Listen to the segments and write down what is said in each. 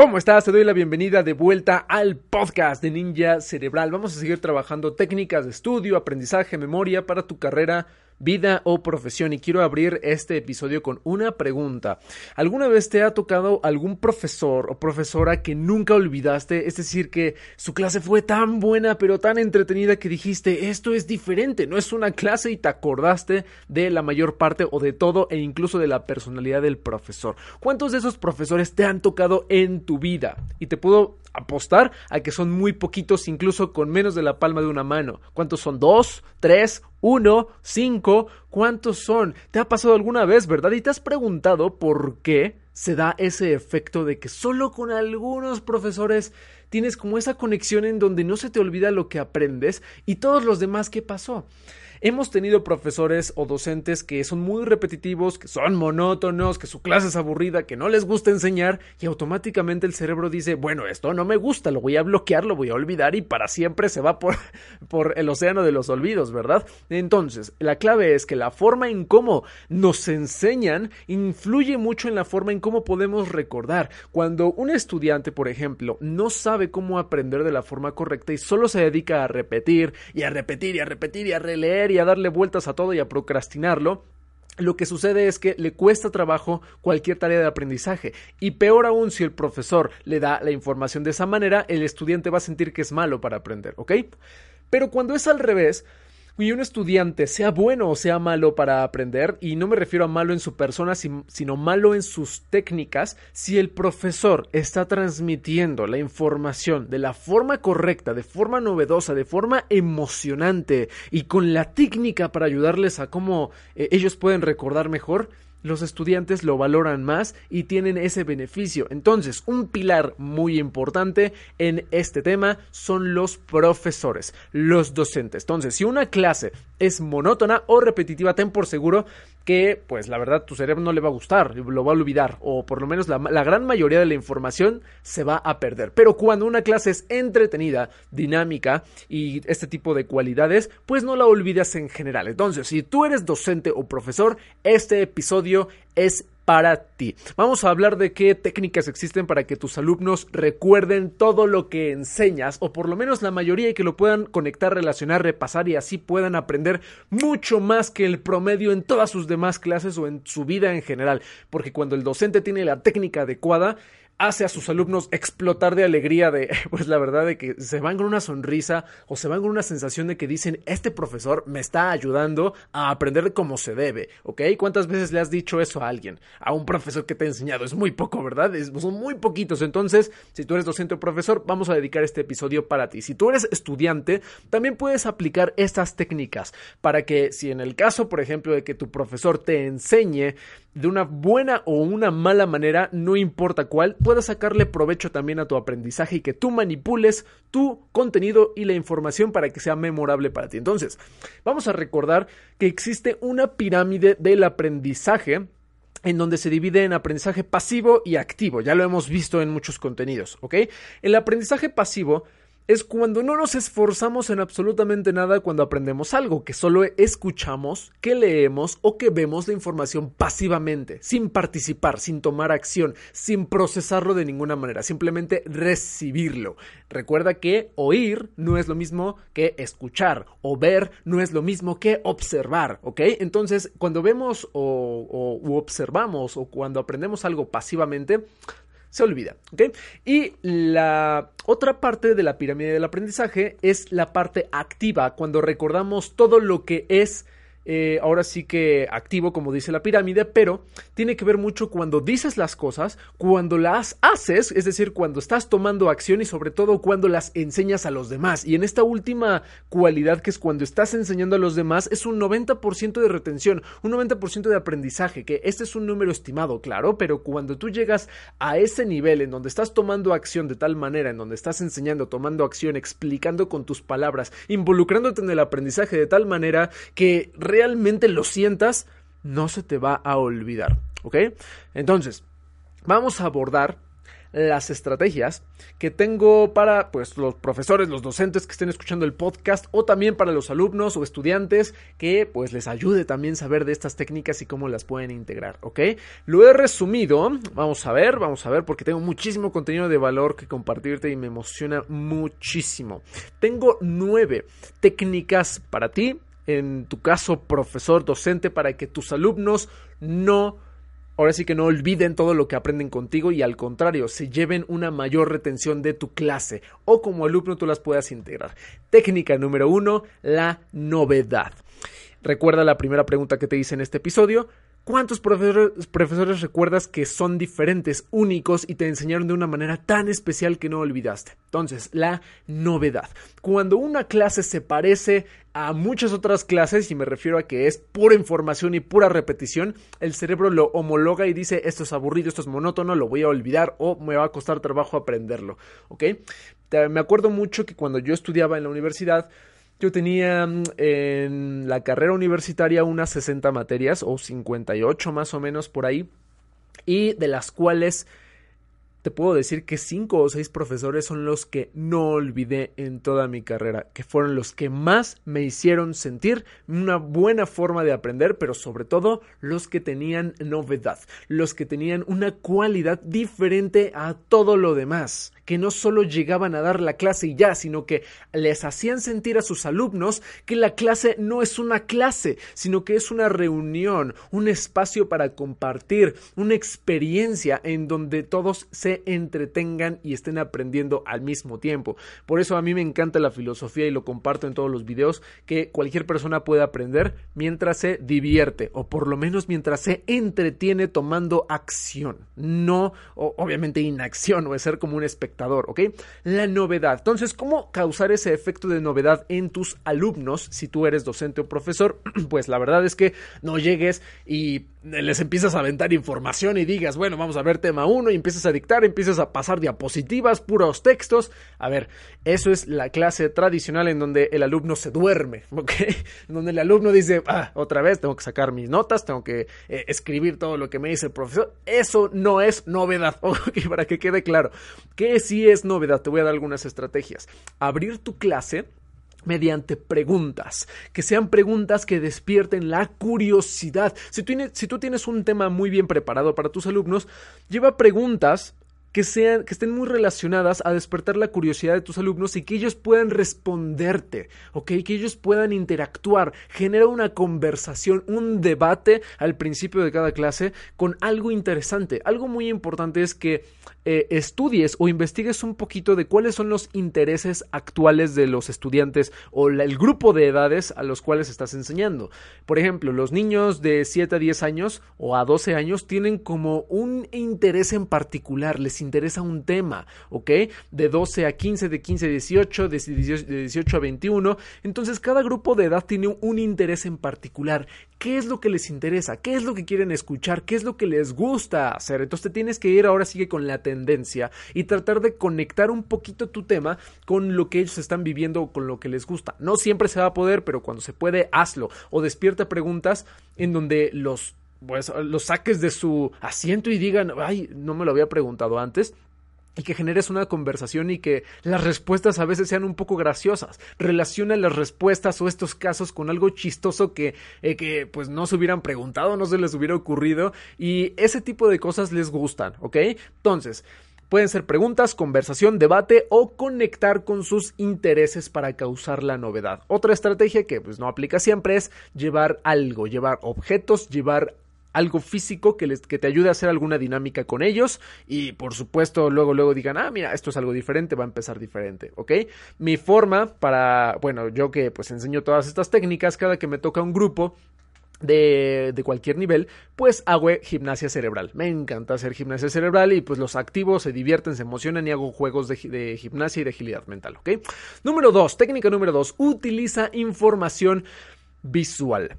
¿Cómo estás? Te doy la bienvenida de vuelta al podcast de Ninja Cerebral. Vamos a seguir trabajando técnicas de estudio, aprendizaje, memoria para tu carrera, vida o profesión. Y quiero abrir este episodio con una pregunta. ¿Alguna vez te ha tocado algún profesor o profesora que nunca olvidaste? Es decir, que su clase fue tan buena pero tan entretenida que dijiste, esto es diferente, no es una clase y te acordaste de la mayor parte o de todo e incluso de la personalidad del profesor. ¿Cuántos de esos profesores te han tocado en tu vida? Y te puedo apostar a que son muy poquitos, incluso con menos de la palma de una mano. ¿Cuántos son? ¿Dos? ¿Tres? ¿Uno? ¿Cinco? ¿Cuántos son? ¿Te ha pasado alguna vez, verdad? Y te has preguntado por qué se da ese efecto de que solo con algunos profesores tienes como esa conexión en donde no se te olvida lo que aprendes y todos los demás qué pasó. Hemos tenido profesores o docentes que son muy repetitivos, que son monótonos, que su clase es aburrida, que no les gusta enseñar y automáticamente el cerebro dice, bueno, esto no me gusta, lo voy a bloquear, lo voy a olvidar y para siempre se va por, por el océano de los olvidos, ¿verdad? Entonces, la clave es que la forma en cómo nos enseñan influye mucho en la forma en cómo podemos recordar. Cuando un estudiante, por ejemplo, no sabe cómo aprender de la forma correcta y solo se dedica a repetir y a repetir y a repetir y a releer y a darle vueltas a todo y a procrastinarlo, lo que sucede es que le cuesta trabajo cualquier tarea de aprendizaje. Y peor aún, si el profesor le da la información de esa manera, el estudiante va a sentir que es malo para aprender, ¿ok? Pero cuando es al revés, y un estudiante, sea bueno o sea malo para aprender, y no me refiero a malo en su persona, sino malo en sus técnicas, si el profesor está transmitiendo la información de la forma correcta, de forma novedosa, de forma emocionante y con la técnica para ayudarles a cómo eh, ellos pueden recordar mejor, los estudiantes lo valoran más y tienen ese beneficio. Entonces, un pilar muy importante en este tema son los profesores, los docentes. Entonces, si una clase es monótona o repetitiva, ten por seguro que, pues la verdad, tu cerebro no le va a gustar, lo va a olvidar, o por lo menos la, gran mayoría de la información se va a perder. Pero cuando una clase es entretenida, dinámica y este tipo de cualidades, pues no la olvidas en general. Entonces, si tú eres docente o profesor, este episodio es para ti. Vamos a hablar de qué técnicas existen para que tus alumnos recuerden todo lo que enseñas, o por lo menos la mayoría, y que lo puedan conectar, relacionar, repasar y así puedan aprender mucho más que el promedio en todas sus demás clases o en su vida en general. Porque cuando el docente tiene la técnica adecuada, hace a sus alumnos explotar de alegría de, pues la verdad de que se van con una sonrisa o se van con una sensación de que dicen, este profesor me está ayudando a aprender como se debe, ¿ok? ¿Cuántas veces le has dicho eso a alguien? A un profesor que te ha enseñado, es muy poco, ¿verdad? Son muy poquitos, entonces, si tú eres docente o profesor, vamos a dedicar este episodio para ti. Si tú eres estudiante, también puedes aplicar estas técnicas para que si en el caso, por ejemplo, de que tu profesor te enseñe de una buena o una mala manera, no importa cuál, puedas sacarle provecho también a tu aprendizaje y que tú manipules tu contenido y la información para que sea memorable para ti. Entonces, vamos a recordar que existe una pirámide del aprendizaje en donde se divide en aprendizaje pasivo y activo. Ya lo hemos visto en muchos contenidos, ¿ok? El aprendizaje pasivo es cuando no nos esforzamos en absolutamente nada cuando aprendemos algo, que solo escuchamos, que leemos o que vemos la información pasivamente, sin participar, sin tomar acción, sin procesarlo de ninguna manera, simplemente recibirlo. Recuerda que oír no es lo mismo que escuchar, o ver no es lo mismo que observar, ¿ok? Entonces, cuando vemos o, o observamos o cuando aprendemos algo pasivamente, se olvida, ¿ok? Y la otra parte de la pirámide del aprendizaje es la parte activa, cuando recordamos todo lo que es eh, ahora sí que activo, como dice la pirámide, pero tiene que ver mucho cuando dices las cosas, cuando las haces, es decir, cuando estás tomando acción y sobre todo cuando las enseñas a los demás. Y en esta última cualidad que es cuando estás enseñando a los demás, es un 90% de retención, un 90% de aprendizaje, que este es un número estimado, claro, pero cuando tú llegas a ese nivel en donde estás tomando acción de tal manera, en donde estás enseñando, tomando acción, explicando con tus palabras, involucrándote en el aprendizaje de tal manera que realmente lo sientas, no se te va a olvidar. ¿Ok? Entonces, vamos a abordar las estrategias que tengo para pues los profesores, los docentes que estén escuchando el podcast o también para los alumnos o estudiantes que pues les ayude también saber de estas técnicas y cómo las pueden integrar, ¿ok? Lo he resumido, vamos a ver, vamos a ver porque tengo muchísimo contenido de valor que compartirte y me emociona muchísimo. Tengo nueve técnicas para ti en tu caso profesor, docente, para que tus alumnos no, ahora sí que no olviden todo lo que aprenden contigo y al contrario, se lleven una mayor retención de tu clase o como alumno tú las puedas integrar. Técnica número uno, la novedad. Recuerda la primera pregunta que te hice en este episodio. ¿Cuántos profesores, recuerdas que son diferentes, únicos y te enseñaron de una manera tan especial que no olvidaste? Entonces, la novedad. Cuando una clase se parece a muchas otras clases, y me refiero a que es pura información y pura repetición, el cerebro lo homologa y dice esto es aburrido, esto es monótono, lo voy a olvidar o me va a costar trabajo aprenderlo. Me acuerdo mucho que cuando yo estudiaba en la universidad, yo tenía mm, en la carrera universitaria unas 60 materias o 58 más o menos por ahí y de las cuales te puedo decir que cinco o seis profesores son los que no olvidé en toda mi carrera, que fueron los que más me hicieron sentir una buena forma de aprender, pero sobre todo los que tenían novedad, los que tenían una cualidad diferente a todo lo demás, que no solo llegaban a dar la clase y ya, sino que les hacían sentir a sus alumnos que la clase no es una clase, sino que es una reunión, un espacio para compartir, una experiencia en donde todos se entretengan y estén aprendiendo al mismo tiempo. Por eso a mí me encanta la filosofía y lo comparto en todos los videos, que cualquier persona puede aprender mientras se divierte o por lo menos mientras se entretiene tomando acción, no obviamente inacción o es ser como un espectador ¿ok? La novedad. Entonces, ¿cómo causar ese efecto de novedad en tus alumnos si tú eres docente o profesor? Pues la verdad es que no llegues y les empiezas a aventar información y digas, bueno, vamos a ver tema 1 y empiezas a dictar, empiezas a pasar diapositivas, puros textos. A ver, eso es la clase tradicional en donde el alumno se duerme, ¿ok? Donde el alumno dice, ah, otra vez tengo que sacar mis notas, tengo que eh, escribir todo lo que me dice el profesor. Eso no es novedad, ¿ok? Para que quede claro. ¿Qué sí es novedad? Te voy a dar algunas estrategias. Abrir tu clase mediante preguntas, que sean preguntas que despierten la curiosidad. Si si tú, tienes un tema muy bien preparado para tus alumnos, lleva preguntas que, sean, que estén muy relacionadas a despertar la curiosidad de tus alumnos y que ellos puedan responderte, ¿ok? Que ellos puedan interactuar, genera una conversación, un debate al principio de cada clase con algo interesante. Algo muy importante es que eh, estudies o investigues un poquito de cuáles son los intereses actuales de los estudiantes o el grupo de edades a los cuales estás enseñando. Por ejemplo, los niños de 7 a 10 años o a 12 años tienen como un interés en particular, interesa un tema, ¿ok? De 12 a 15, de 15 a 18, de 18 a 21. Entonces cada grupo de edad tiene un interés en particular. ¿Qué es lo que les interesa? ¿Qué es lo que quieren escuchar? ¿Qué es lo que les gusta hacer? Entonces te tienes que ir ahora sigue con la tendencia y tratar de conectar un poquito tu tema con lo que ellos están viviendo o con lo que les gusta. No siempre se va a poder, pero cuando se puede, hazlo. O despierta preguntas en donde los pues los saques de su asiento y digan, ay, no me lo había preguntado antes, y que generes una conversación y que las respuestas a veces sean un poco graciosas. Relaciona las respuestas o estos casos con algo chistoso que, eh, que pues no se hubieran preguntado, no se les hubiera ocurrido y ese tipo de cosas les gustan, ¿ok? Entonces, Pueden ser preguntas, conversación, debate o conectar con sus intereses para causar la novedad. Otra estrategia que pues no aplica siempre es llevar algo, llevar objetos, llevar algo físico que, les, que te ayude a hacer alguna dinámica con ellos y por supuesto luego luego digan, ah, mira, esto es algo diferente, va a empezar diferente, ¿ok? Mi forma para, bueno, yo que pues enseño todas estas técnicas, cada que me toca un grupo, de, de, cualquier nivel, pues hago gimnasia cerebral. Me encanta hacer gimnasia cerebral y pues los activos se divierten, se emocionan y hago juegos de, de gimnasia y de agilidad mental, ¿ok? Número dos, técnica número dos, utiliza información visual.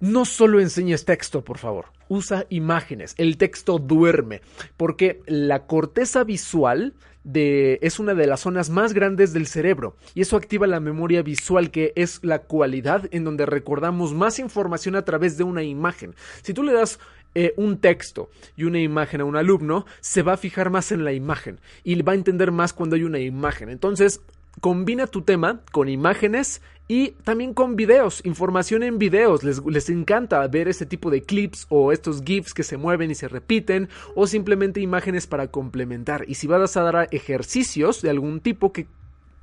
No solo enseñes texto, por favor. Usa imágenes. El texto duerme. Porque la corteza visual de, es una de las zonas más grandes del cerebro. Y eso activa la memoria visual, que es la cualidad en donde recordamos más información a través de una imagen. Si tú le das eh, un texto y una imagen a un alumno, se va a fijar más en la imagen y va a entender más cuando hay una imagen. Entonces, combina tu tema con imágenes y también con videos, información en videos. Les, les, encanta ver este tipo de clips o estos GIFs que se mueven y se repiten o simplemente imágenes para complementar. Y si vas a dar ejercicios de algún tipo que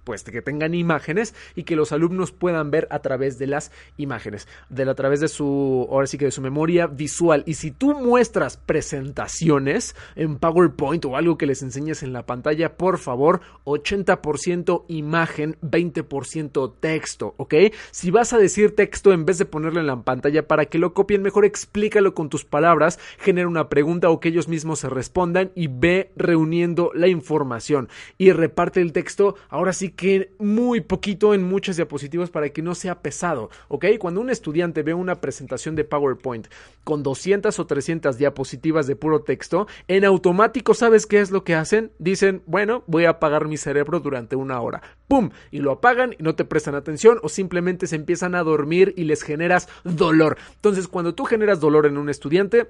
pues que tengan imágenes y que los alumnos puedan ver a través de las imágenes, de a través de su, ahora sí que de su memoria visual. Y si tú muestras presentaciones en PowerPoint o algo que les enseñes en la pantalla, por favor, 80% imagen, 20% texto, ¿ok? Si vas a decir texto en vez de ponerlo en la pantalla para que lo copien mejor, explícalo con tus palabras, genera una pregunta o que ellos mismos se respondan y ve reuniendo la información y reparte el texto, ahora sí que muy poquito en muchas diapositivas para que no sea pesado, ¿ok? Cuando un estudiante ve una presentación de PowerPoint con 200 o 300 diapositivas de puro texto, en automático, ¿sabes qué es lo que hacen? Dicen, bueno, voy a apagar mi cerebro durante una hora. ¡Pum! Y lo apagan y no te prestan atención o simplemente se empiezan a dormir y les generas dolor. Entonces, cuando tú generas dolor en un estudiante,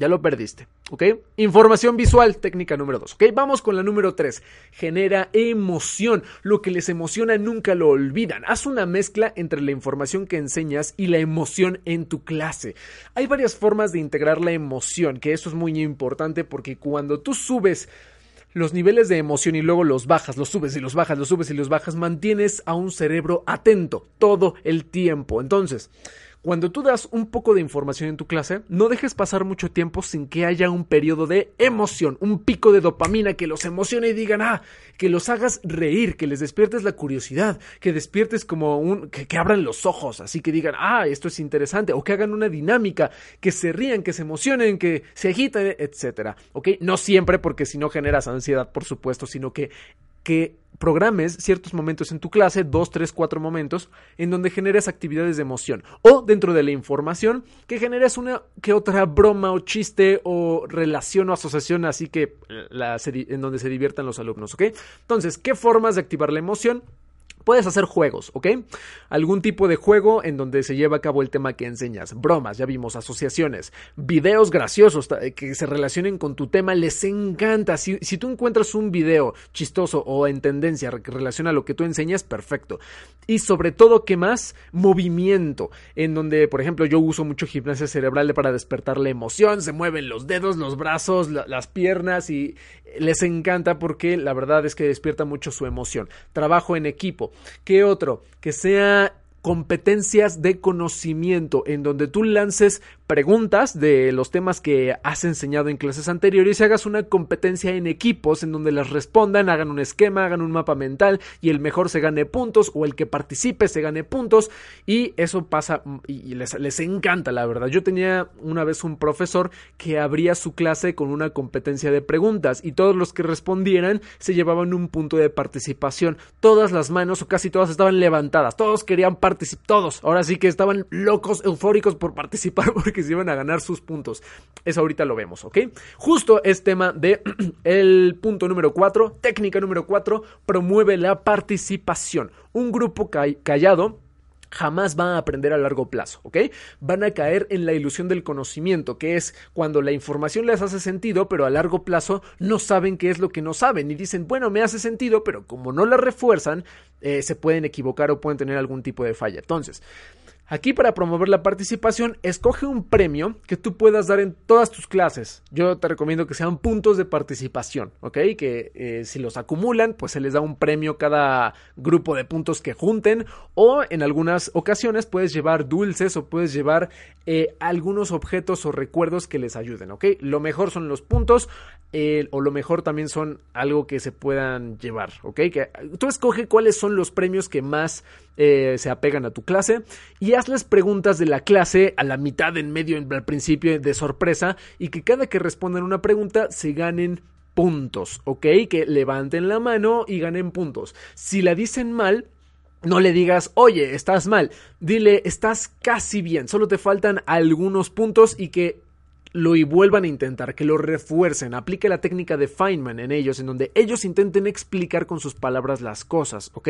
ya lo perdiste, ¿ok? Información visual, técnica número 2, ¿ok? Vamos con la número 3. Genera emoción. Lo que les emociona nunca lo olvidan. Haz una mezcla entre la información que enseñas y la emoción en tu clase. Hay varias formas de integrar la emoción, que eso es muy importante porque cuando tú subes los niveles de emoción y luego los bajas, los subes y los bajas, los subes y los bajas, mantienes a un cerebro atento todo el tiempo. Entonces, cuando tú das un poco de información en tu clase, no dejes pasar mucho tiempo sin que haya un periodo de emoción, un pico de dopamina que los emocione y digan, ah, que los hagas reír, que les despiertes la curiosidad, que despiertes como un, que, abran los ojos, así que digan, ah, esto es interesante, o que hagan una dinámica, que se rían, que se emocionen, que se agiten, etcétera, ¿ok? No siempre porque si no generas ansiedad, por supuesto, sino que que programes ciertos momentos en tu clase, dos, tres, cuatro momentos, en donde generes actividades de emoción. O dentro de la información, que generes una que otra broma o chiste o relación o asociación, así que la, en donde se diviertan los alumnos, ¿ok? Entonces, ¿qué formas de activar la emoción? Puedes hacer juegos, ¿ok? Algún tipo de juego en donde se lleva a cabo el tema que enseñas. Bromas, ya vimos, asociaciones, videos graciosos que se relacionen con tu tema, les encanta. Si, si tú encuentras un video chistoso o en tendencia que relaciona lo que tú enseñas, perfecto. Y sobre todo, ¿qué más? Movimiento, en donde, por ejemplo, yo uso mucho gimnasia cerebral para despertar la emoción, se mueven los dedos, los brazos, la, las piernas y les encanta porque la verdad es que despierta mucho su emoción. Trabajo en equipo. ¿Qué otro? Que sea competencias de conocimiento en donde tú lances preguntas de los temas que has enseñado en clases anteriores y hagas una competencia en equipos en donde las respondan, hagan un esquema, hagan un mapa mental y el mejor se gane puntos o el que participe se gane puntos y eso pasa y les, les encanta la verdad. Yo tenía una vez un profesor que abría su clase con una competencia de preguntas y todos los que respondieran se llevaban un punto de participación. Todas las manos o casi todas estaban levantadas, todos querían todos, ahora sí que estaban locos, eufóricos por participar porque se iban a ganar sus puntos. Eso ahorita lo vemos, ¿ok? Justo es tema de el punto número 4, técnica número 4, promueve la participación. Un grupo callado jamás van a aprender a largo plazo, ¿ok? Van a caer en la ilusión del conocimiento, que es cuando la información les hace sentido, pero a largo plazo no saben qué es lo que no saben y dicen, bueno, me hace sentido, pero como no la refuerzan, eh, se pueden equivocar o pueden tener algún tipo de falla. Entonces, Aquí para promover la participación, escoge un premio que tú puedas dar en todas tus clases. Yo te recomiendo que sean puntos de participación, ¿ok? Que eh, si los acumulan, pues se les da un premio cada grupo de puntos que junten. O en algunas ocasiones puedes llevar dulces o puedes llevar eh, algunos objetos o recuerdos que les ayuden, ¿ok? Lo mejor son los puntos o lo mejor también son algo que se puedan llevar, ¿ok? Que tú escoge cuáles son los premios que más eh, se apegan a tu clase y hazles preguntas de la clase a la mitad, en medio, al principio de sorpresa y que cada que respondan una pregunta se ganen puntos, ¿ok? Que levanten la mano y ganen puntos. Si la dicen mal, no le digas, oye, estás mal. Dile, estás casi bien. Solo te faltan algunos puntos y que lo y vuelvan a intentar, que lo refuercen, aplique la técnica de Feynman en ellos, en donde ellos intenten explicar con sus palabras las cosas, ¿ok?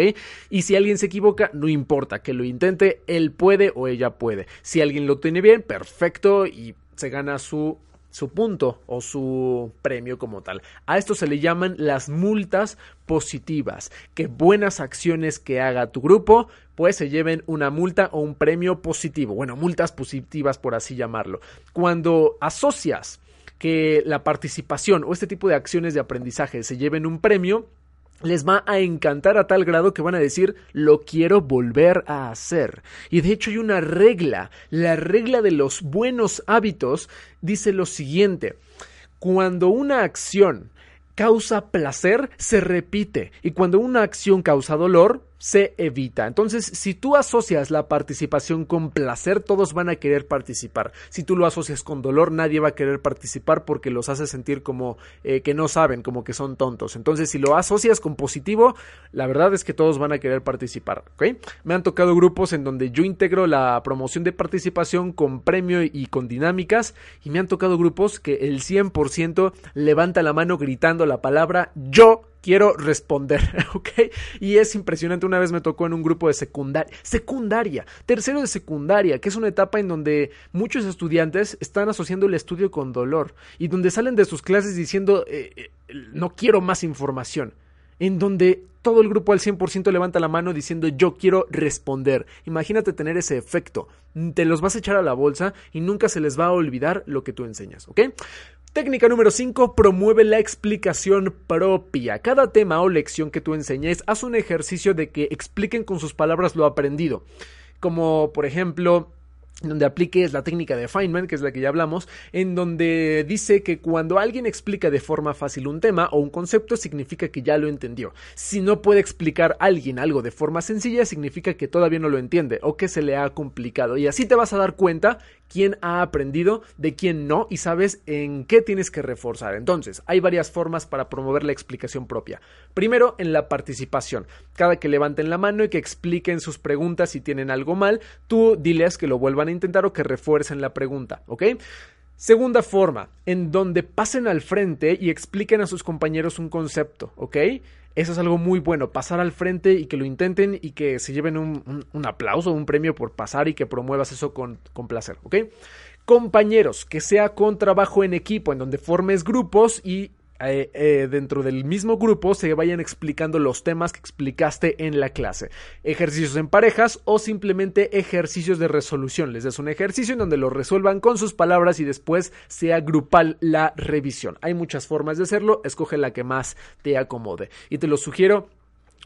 Y si alguien se equivoca, no importa, que lo intente, él puede o ella puede. Si alguien lo tiene bien, perfecto y se gana su su punto o su premio como tal. A esto se le llaman las multas positivas, que buenas acciones que haga tu grupo pues se lleven una multa o un premio positivo, bueno, multas positivas por así llamarlo. Cuando asocias que la participación o este tipo de acciones de aprendizaje se lleven un premio, les va a encantar a tal grado que van a decir lo quiero volver a hacer. Y de hecho hay una regla, la regla de los buenos hábitos dice lo siguiente, cuando una acción causa placer, se repite. Y cuando una acción causa dolor, se evita. Entonces, si tú asocias la participación con placer, todos van a querer participar. Si tú lo asocias con dolor, nadie va a querer participar porque los hace sentir como eh, que no saben, como que son tontos. Entonces, si lo asocias con positivo, la verdad es que todos van a querer participar. Me han tocado grupos en donde yo integro la promoción de participación con premio y con dinámicas y me han tocado grupos que el 100% levanta la mano gritando la palabra yo quiero responder, ¿ok? Y es impresionante, una vez me tocó en un grupo de secundaria, secundaria, tercero de secundaria, que es una etapa en donde muchos estudiantes están asociando el estudio con dolor y donde salen de sus clases diciendo, eh, eh, no quiero más información, en donde todo el grupo al 100% levanta la mano diciendo yo quiero responder. Imagínate tener ese efecto. Te los vas a echar a la bolsa y nunca se les va a olvidar lo que tú enseñas, ¿ok? Técnica número 5. Promueve la explicación propia. Cada tema o lección que tú enseñes, haz un ejercicio de que expliquen con sus palabras lo aprendido. Como por ejemplo, donde apliques la técnica de Feynman, que es la que ya hablamos, en donde dice que cuando alguien explica de forma fácil un tema o un concepto, significa que ya lo entendió. Si no puede explicar a alguien algo de forma sencilla, significa que todavía no lo entiende o que se le ha complicado. Y así te vas a dar cuenta quién ha aprendido, de quién no, y sabes en qué tienes que reforzar. Entonces, hay varias formas para promover la explicación propia. Primero, en la participación. Cada que levanten la mano y que expliquen sus preguntas si tienen algo mal, tú diles que lo vuelvan a intentar o que refuercen la pregunta, ¿ok? Segunda forma, en donde pasen al frente y expliquen a sus compañeros un concepto, ¿ok? Eso es algo muy bueno, pasar al frente y que lo intenten y que se lleven un, un, aplauso, un premio por pasar y que promuevas eso con, con placer, ¿ok? Compañeros, que sea con trabajo en equipo, en donde formes grupos y eh, eh, dentro del mismo grupo se vayan explicando los temas que explicaste en la clase. Ejercicios en parejas o simplemente ejercicios de resolución. Les des un ejercicio en donde lo resuelvan con sus palabras y después sea grupal la revisión. Hay muchas formas de hacerlo, escoge la que más te acomode. Y te lo sugiero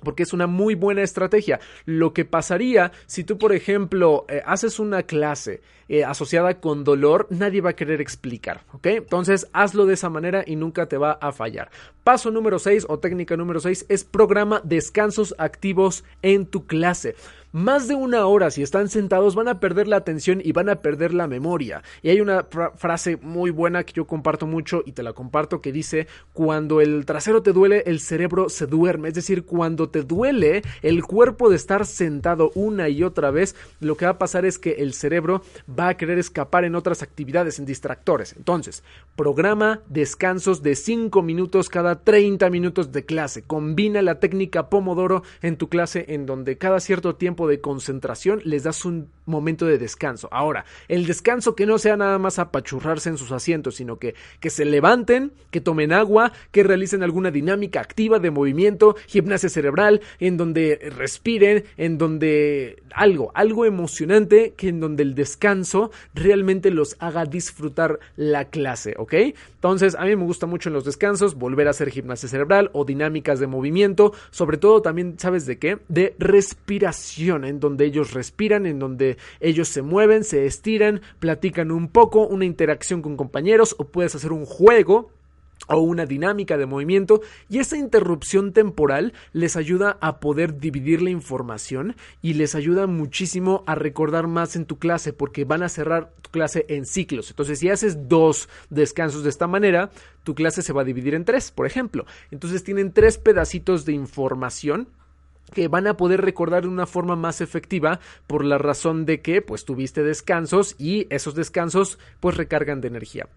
porque es una muy buena estrategia. Lo que pasaría si tú, por ejemplo, eh, haces una clase eh, asociada con dolor, nadie va a querer explicar, ¿ok? Entonces, hazlo de esa manera y nunca te va a fallar. Paso número 6 o técnica número 6 es programa descansos activos en tu clase más de una hora si están sentados van a perder la atención y van a perder la memoria. Y hay una frase muy buena que yo comparto mucho y te la comparto que dice, cuando el trasero te duele, el cerebro se duerme. Es decir, cuando te duele el cuerpo de estar sentado una y otra vez, lo que va a pasar es que el cerebro va a querer escapar en otras actividades, en distractores. Entonces, programa descansos de 5 minutos cada 30 minutos de clase. Combina la técnica Pomodoro en tu clase en donde cada cierto tiempo de concentración, les das un momento de descanso. Ahora, el descanso que no sea nada más apachurrarse en sus asientos, sino que, que se levanten, que tomen agua, que realicen alguna dinámica activa de movimiento, gimnasia cerebral, en donde respiren, en donde algo, algo emocionante, que en donde el descanso realmente los haga disfrutar la clase, ¿ok? Entonces, a mí me gusta mucho en los descansos volver a hacer gimnasia cerebral o dinámicas de movimiento, sobre todo también, ¿sabes de qué? De respiración, en donde ellos respiran, en donde ellos se mueven, se estiran, platican un poco, una interacción con compañeros o puedes hacer un juego o una dinámica de movimiento y esa interrupción temporal les ayuda a poder dividir la información y les ayuda muchísimo a recordar más en tu clase porque van a cerrar tu clase en ciclos. Entonces si haces dos descansos de esta manera, tu clase se va a dividir en tres, por ejemplo. Entonces tienen tres pedacitos de información que van a poder recordar de una forma más efectiva por la razón de que pues tuviste descansos y esos descansos pues recargan de energía.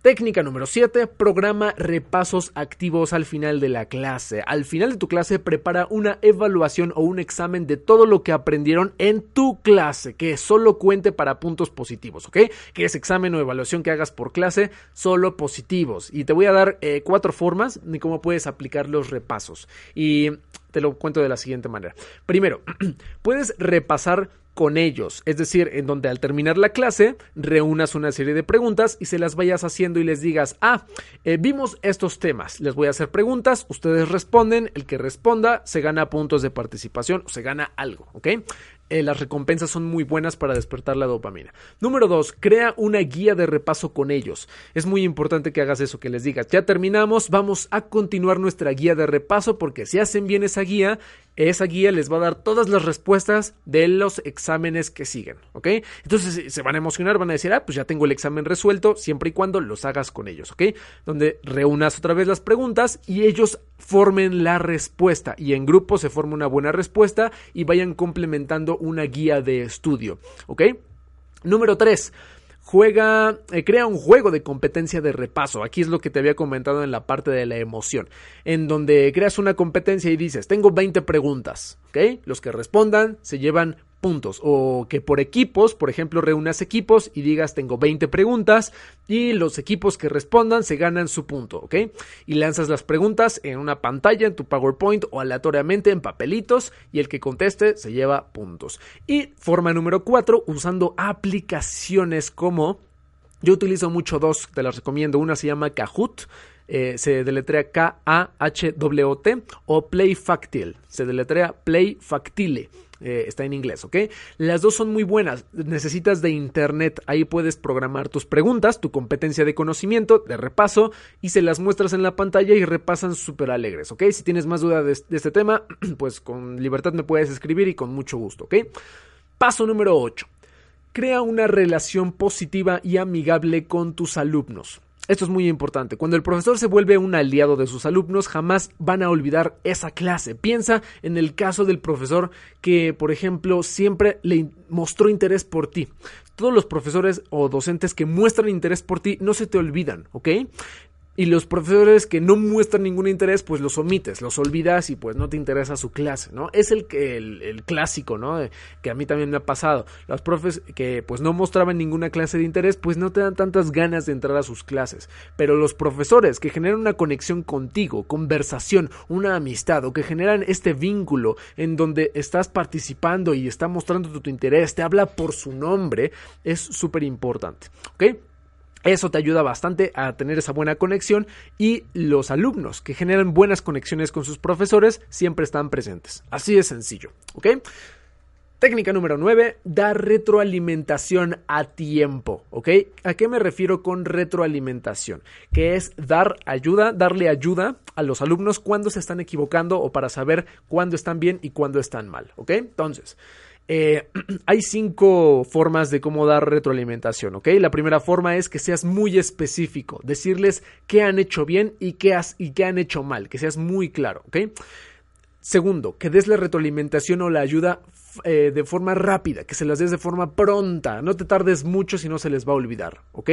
Técnica número 7, programa repasos activos al final de la clase. Al final de tu clase prepara una evaluación o un examen de todo lo que aprendieron en tu clase, que solo cuente para puntos positivos, ¿ok? Que es examen o evaluación que hagas por clase, solo positivos. Y te voy a dar eh, cuatro formas de cómo puedes aplicar los repasos. Y te lo cuento de la siguiente manera. Primero, puedes repasar con ellos, es decir, en donde al terminar la clase reúnas una serie de preguntas y se las vayas haciendo y les digas, ah, eh, vimos estos temas, les voy a hacer preguntas, ustedes responden, el que responda se gana puntos de participación o se gana algo, ¿ok? Eh, las recompensas son muy buenas para despertar la dopamina. Número dos, crea una guía de repaso con ellos. Es muy importante que hagas eso, que les digas, ya terminamos, vamos a continuar nuestra guía de repaso porque si hacen bien esa guía, esa guía les va a dar todas las respuestas de los exámenes que siguen, ¿ok? Entonces se van a emocionar, van a decir, ah, pues ya tengo el examen resuelto, siempre y cuando los hagas con ellos, ¿ok? Donde reúnas otra vez las preguntas y ellos formen la respuesta y en grupo se forma una buena respuesta y vayan complementando una guía de estudio, ¿ok? Número 3 juega, eh, crea un juego de competencia de repaso. Aquí es lo que te había comentado en la parte de la emoción, en donde creas una competencia y dices, tengo 20 preguntas, ¿ok? Los que respondan se llevan puntos o que por equipos, por ejemplo, reúnas equipos y digas tengo 20 preguntas y los equipos que respondan se ganan su punto, ¿ok? Y lanzas las preguntas en una pantalla, en tu PowerPoint o aleatoriamente en papelitos y el que conteste se lleva puntos. Y forma número 4, usando aplicaciones como yo utilizo mucho dos, te las recomiendo. Una se llama Kahoot. Eh, se deletrea K-A-H-W-T o Playfactile, se deletrea Playfactile. Eh, está en inglés, ¿ok? Las dos son muy buenas. Necesitas de internet. Ahí puedes programar tus preguntas, tu competencia de conocimiento, de repaso, y se las muestras en la pantalla y repasan súper alegres, ¿ok? Si tienes más duda de, este tema, pues con libertad me puedes escribir y con mucho gusto, ¿ok? Paso número 8. Crea una relación positiva y amigable con tus alumnos. Esto es muy importante. Cuando el profesor se vuelve un aliado de sus alumnos, jamás van a olvidar esa clase. Piensa en el caso del profesor que, por ejemplo, siempre le mostró interés por ti. Todos los profesores o docentes que muestran interés por ti no se te olvidan, ¿ok? Y los profesores que no muestran ningún interés, pues los omites, los olvidas y pues no te interesa su clase, ¿no? Es el, el, el clásico, ¿no? Que a mí también me ha pasado. Los profes que pues no mostraban ninguna clase de interés, pues no te dan tantas ganas de entrar a sus clases. Pero los profesores que generan una conexión contigo, conversación, una amistad o que generan este vínculo en donde estás participando y está mostrando tu interés, te habla por su nombre, es súper importante, ¿ok? Eso te ayuda bastante a tener esa buena conexión y los alumnos que generan buenas conexiones con sus profesores siempre están presentes. Así de sencillo, ¿ok? Técnica número 9, dar retroalimentación a tiempo, ¿ok? ¿A qué me refiero con retroalimentación? Que es dar ayuda, darle ayuda a los alumnos cuando se están equivocando o para saber cuándo están bien y cuándo están mal, ¿ok? Entonces, eh, hay cinco formas de cómo dar retroalimentación, ¿ok? La primera forma es que seas muy específico, decirles qué han hecho bien y qué, has, y qué han hecho mal, que seas muy claro, ¿ok? Segundo, que des la retroalimentación o la ayuda eh, de forma rápida, que se las des de forma pronta. No te tardes mucho si no se les va a olvidar, ¿ok?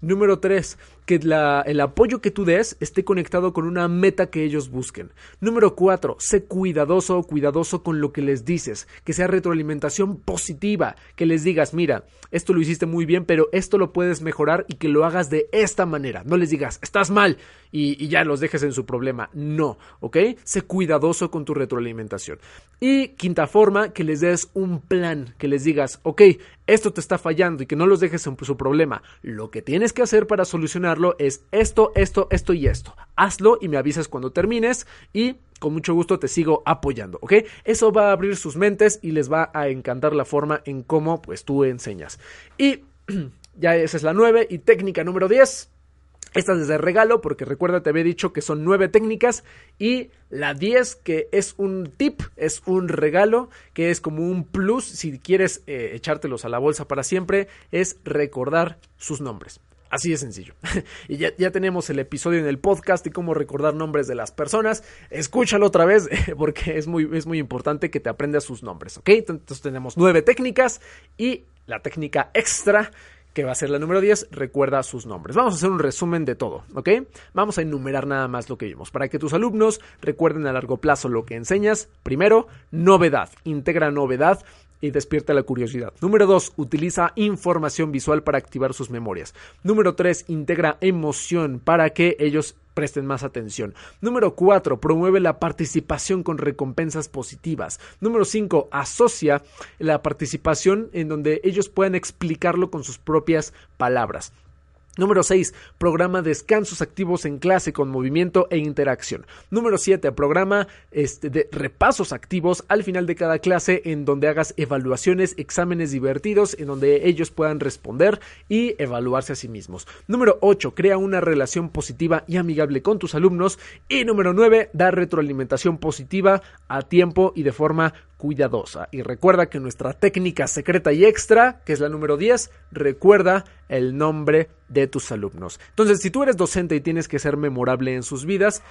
Número 3, que el apoyo que tú des esté conectado con una meta que ellos busquen. Número 4, sé cuidadoso o cuidadoso con lo que les dices, que sea retroalimentación positiva, que les digas, mira, esto lo hiciste muy bien, pero esto lo puedes mejorar y que lo hagas de esta manera. No les digas, estás mal y, y ya los dejes en su problema. No, ¿ok? Sé cuidadoso con tu retroalimentación. Y quinta forma, que les des un plan, que les digas, ok, esto te está fallando y que no los dejes en su problema. Lo que tienes que hacer para solucionarlo es esto, esto, esto y esto. Hazlo y me avisas cuando termines y con mucho gusto te sigo apoyando, ¿ok? Eso va a abrir sus mentes y les va a encantar la forma en cómo pues tú enseñas. Y ya esa es la 9 y técnica número 10. Esta es de regalo porque recuerda, te había dicho que son nueve técnicas y la 10 que es un tip, es un regalo, que es como un plus si quieres eh, echártelos a la bolsa para siempre, es recordar sus nombres. Así de sencillo. y ya, ya, tenemos el episodio en el podcast de cómo recordar nombres de las personas. Escúchalo otra vez porque es muy, es muy importante que te aprendas sus nombres, ¿ok? Entonces tenemos nueve técnicas y la técnica extra que va a ser la número 10, recuerda sus nombres. Vamos a hacer un resumen de todo, ¿ok? Vamos a enumerar nada más lo que vimos. Para que tus alumnos recuerden a largo plazo lo que enseñas, primero, novedad, integra novedad y despierta la curiosidad. Número 2. Utiliza información visual para activar sus memorias. Número 3. Integra emoción para que ellos presten más atención. Número 4. Promueve la participación con recompensas positivas. Número 5. Asocia la participación en donde ellos puedan explicarlo con sus propias palabras. Número 6. Programa descansos activos en clase con movimiento e interacción. Número 7. Programa este, de repasos activos al final de cada clase en donde hagas evaluaciones, exámenes divertidos en donde ellos puedan responder y evaluarse a sí mismos. Número 8. Crea una relación positiva y amigable con tus alumnos. Y número 9. Da retroalimentación positiva a tiempo y de forma cuidadosa. Y recuerda que nuestra técnica secreta y extra, que es la número 10, recuerda el nombre de tus alumnos. Entonces, si tú eres docente y tienes que ser memorable en sus vidas,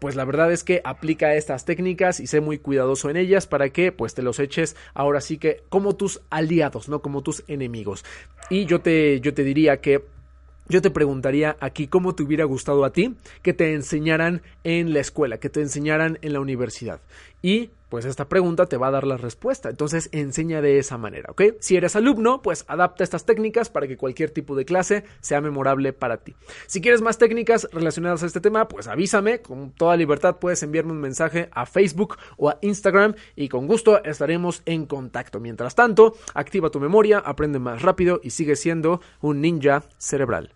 pues la verdad es que aplica estas técnicas y sé muy cuidadoso en ellas para que pues te los eches ahora sí que como tus aliados, no como tus enemigos. Y yo te yo te diría que yo te preguntaría aquí cómo te hubiera gustado a ti que te enseñaran en la escuela, que te enseñaran en la universidad. Y pues esta pregunta te va a dar la respuesta. Entonces enseña de esa manera, ¿ok? Si eres alumno, pues adapta estas técnicas para que cualquier tipo de clase sea memorable para ti. Si quieres más técnicas relacionadas a este tema, pues avísame. Con toda libertad puedes enviarme un mensaje a Facebook o a Instagram y con gusto estaremos en contacto. Mientras tanto, activa tu memoria, aprende más rápido y sigue siendo un ninja cerebral.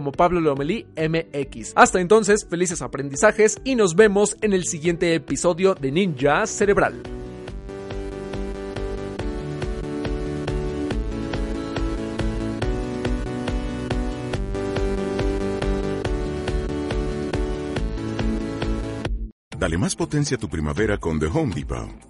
como Pablo Lomelí MX. Hasta entonces, felices aprendizajes y nos vemos en el siguiente episodio de Ninja Cerebral. Dale más potencia a tu primavera con The Home Depot.